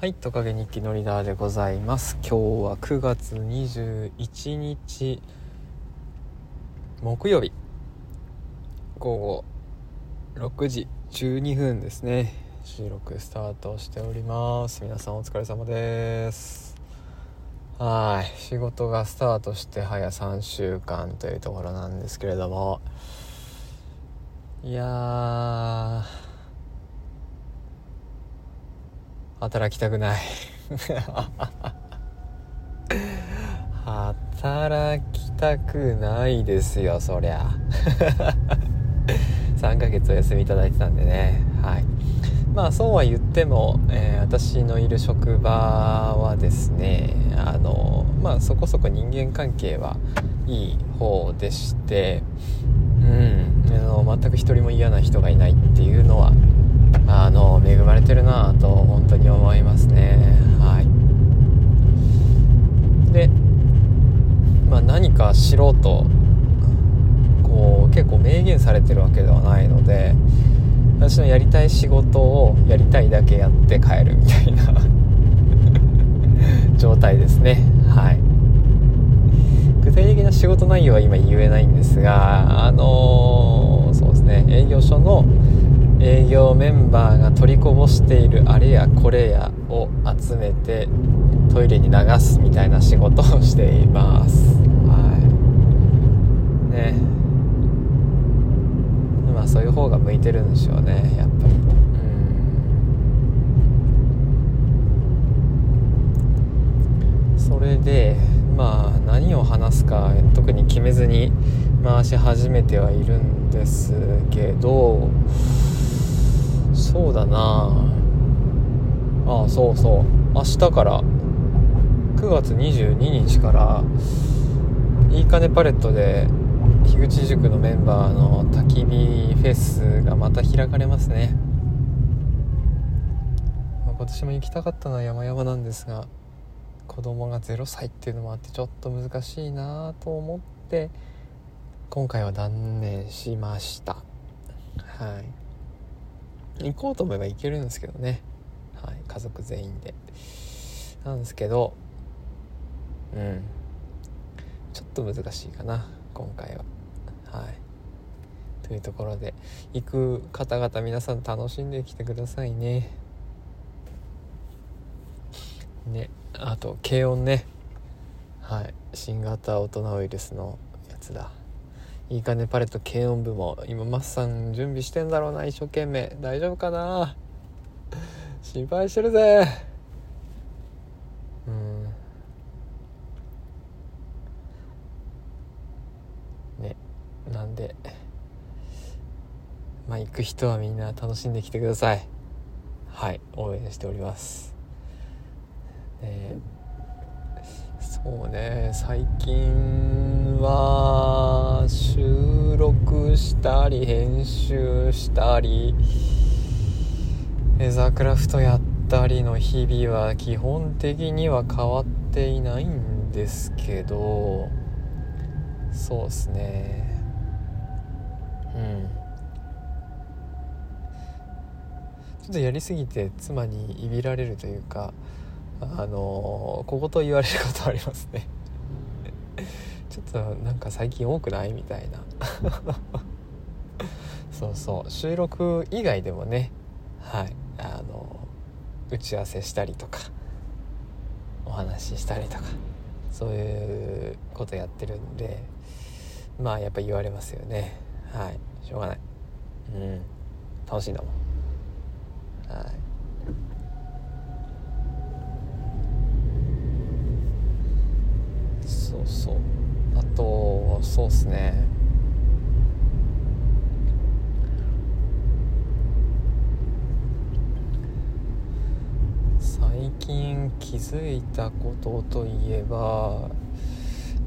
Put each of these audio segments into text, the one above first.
はい、トカゲ日記のリーダーでございます。今日は9月21日木曜日午後6時12分ですね。収録スタートしております。皆さんお疲れ様です。はい、仕事がスタートして早3週間というところなんですけれども、いやー。働きたくない。働きたくないですよそりゃ。3ヶ月お休みいただいてたんでね。はい。まあそうは言っても、えー私のいる職場はですねあのまあそこそこ人間関係はいい方でしてうんあの全く一人も嫌な人がいないっていうのはあの恵まれてるなぁと本当に思いますね。はい。でまあ何かしろうとこう結構明言されてるわけではないので私のやりたい仕事をやりたいだけやって帰るみたいな 状態ですね。はい。具体的な仕事内容は今言えないんですがあのそうですね。営業所の営業メンバーが取りこぼしているあれやこれやを集めてトイレに流すみたいな仕事をしています。はい。ね。まあそういう方が向いてるんでしょうねやっぱり。うん。それでまあ何を話すか特に決めずに回し始めてはいるんですけどそうだな。ああそうそう。明日から。9月22日から。いいかねパレットで樋口塾のメンバーの焚き火フェスがまた開かれますね。ま今年も行きたかったのは山々なんですが子供が0歳っていうのもあってちょっと難しいなと思って今回は断念しました。はい。行こうと思えば行けるんですけどね、はい、家族全員で。なんですけどうん。ちょっと難しいかな。今回は。はい。というところで行く方々皆さん楽しんできてくださいね。ね。あと軽音ね。はい。新型大人ウイルスのやつだ。いいかねパレット軽音部も。今マッさん準備してんだろうな一生懸命。大丈夫かな？心配してるぜ。うん。ねなんでまあ行く人はみんな楽しんできてください。はい応援しております。ねそうね最近は収録したり編集したりフェザークラフトやったりの日々は基本的には変わっていないんですけどそうっすね。うん。ちょっとやりすぎて妻にいびられるというかあの小言言われることありますね。ちょっとなんか最近多くない？みたいな。そうそう。収録以外でもね。はい。あの打ち合わせしたりとかお話ししたりとかそういうことやってるんでまあやっぱ言われますよね。はい。しょうがない。うん。楽しいんだもん。はいそうそうあとそうっすね。最近気づいたことといえば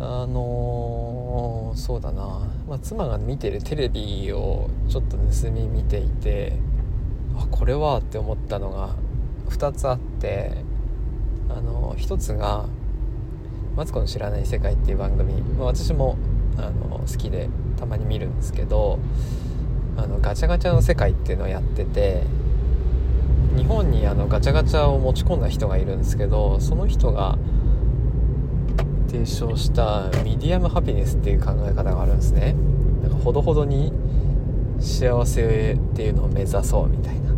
あのーそうだな、まあ、妻が見てるテレビをちょっと盗み見ていてあこれはって思ったのが2つあってあの1つが「マツコの知らない世界」っていう番組、まあ、私もあの好きでたまに見るんですけどあのガチャガチャの世界っていうのをやってて日本にあのガチャガチャを持ち込んだ人がいるんですけどその人が提唱したミディアムハピネスっていう考え方があるんですね。なんかほどほどに幸せっていうのを目指そうみたいな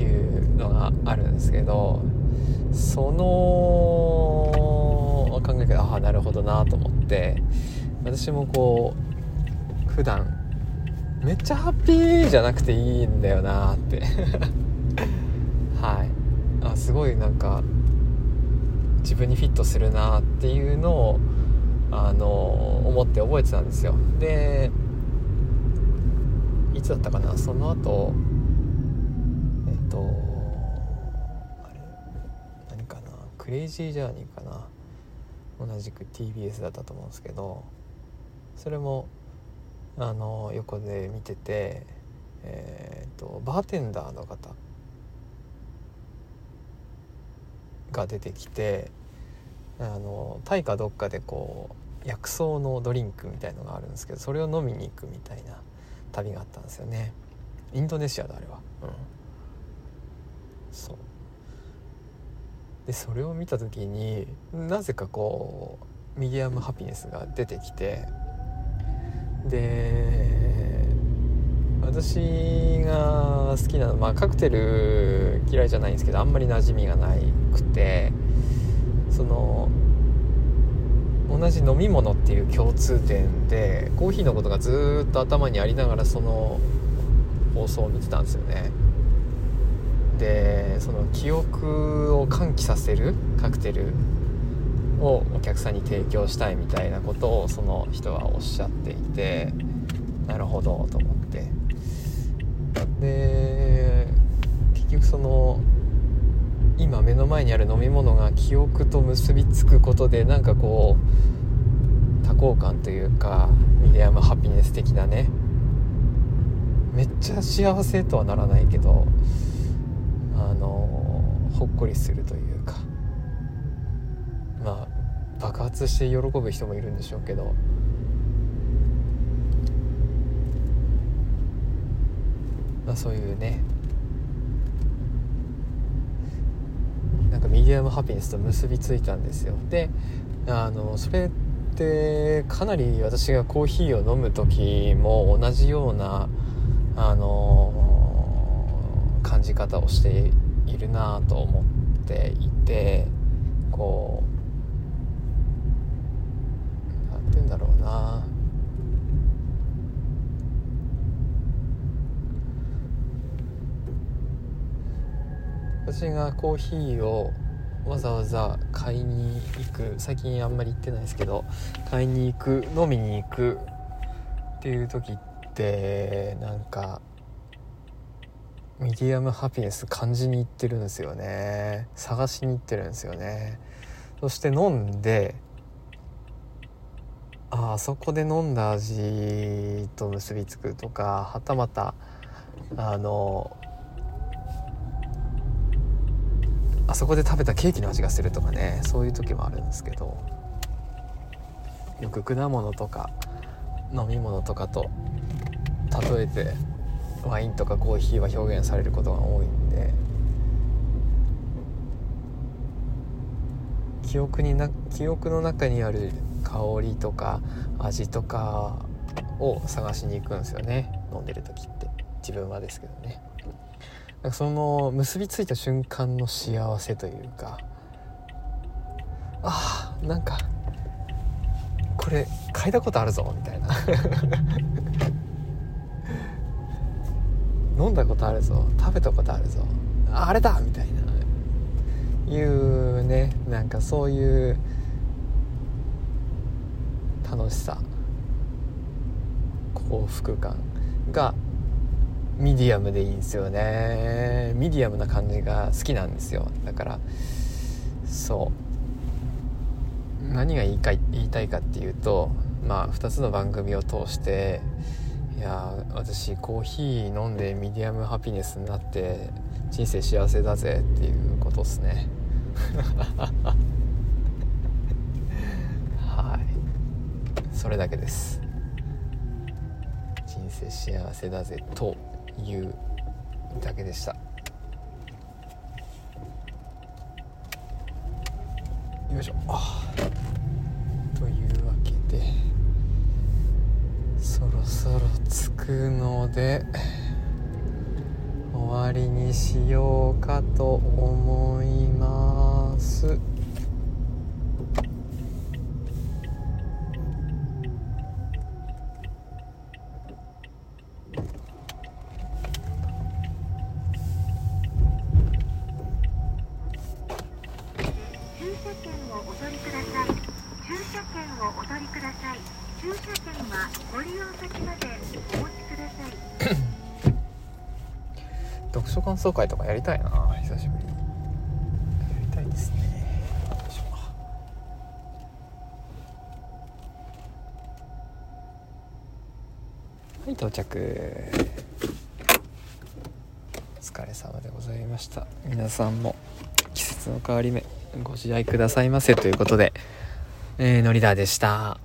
いうのがあるんですけどその考え方ああなるほどなと思って私もこう普段めっちゃハッピーじゃなくていいんだよなって。はい。あすごいなんか自分にフィットするなっていうのをあの思って覚えてたんですよ。でいつだったかな？その後えっとあれ？何かな？クレイジージャーニーかな？同じく TBS だったと思うんですけど。それもあの横で見ててえーと、バーテンダーの方が出てきてあのタイかどっかでこう薬草のドリンクみたいのがあるんですけどそれを飲みに行くみたいな旅があったんですよね。インドネシアだあれは。うん。そう。でそれを見た時になぜかこうミディアムハピネスが出てきてで私が好きなのまあカクテル嫌いじゃないんですけどあんまり馴染みがなくてその同じ飲み物っていう共通点でコーヒーのことがずっと頭にありながらその放送を見てたんですよね。でその記憶を喚起させるカクテルをお客さんに提供したいみたいなことをその人はおっしゃっていてなるほどと思って。で結局その今目の前にある飲み物が記憶と結びつくことでなんかこう多幸感というかミディアムハピネス的なねめっちゃ幸せとはならないけどあのほっこりするというか。まあ爆発して喜ぶ人もいるんでしょうけど。まあそういうね。なんかミディアムハピネスと結びついたんですよ。であのそれってかなり私がコーヒーを飲む時も同じようなあの感じ方をしているなと思っていてこう何て言うんだろうな。私がコーヒーをわざわざ買いに行く最近あんまり行ってないですけど買いに行く飲みに行くっていう時ってなんかミディアムハピネス感じに行ってるんですよね。探しに行ってるんですよね。そして飲んでああそこで飲んだ味と結びつくとかはたまたあのあそこで食べたケーキの味がするとかねそういう時もあるんですけどよく果物とか飲み物とかと例えてワインとかコーヒーは表現されることが多いんで記憶にな記憶の中にある香りとか味とかを探しに行くんですよね。飲んでる時って。自分はですけどね。なんかその結びついた瞬間の幸せというか。あーなんかこれ嗅いだことあるぞみたいな。飲んだことあるぞ。食べたことあるぞ。あれだみたいな。いうねなんかそういう楽しさ。幸福感がミディアムでいいんですよね。ミディアムな感じが好きなんですよ。だからそう。何が言いかい言いたいかっていうとまあ2つの番組を通していや私コーヒー飲んでミディアムハピネスになって人生幸せだぜっていうことっすね。それだけです。人生幸せだぜというだけでした。よいしょ。というわけでそろそろ着くので終わりにしようかと思います。車券をお取りください。駐車券をお取りください。駐車券はご利用先までお持ちください。読書感想会とかやりたいな久しぶりに。やりたいですね。はい到着。お疲れ様でございました。皆さんも季節の変わり目。ご自愛くださいませということで、えー、ノリダーでした。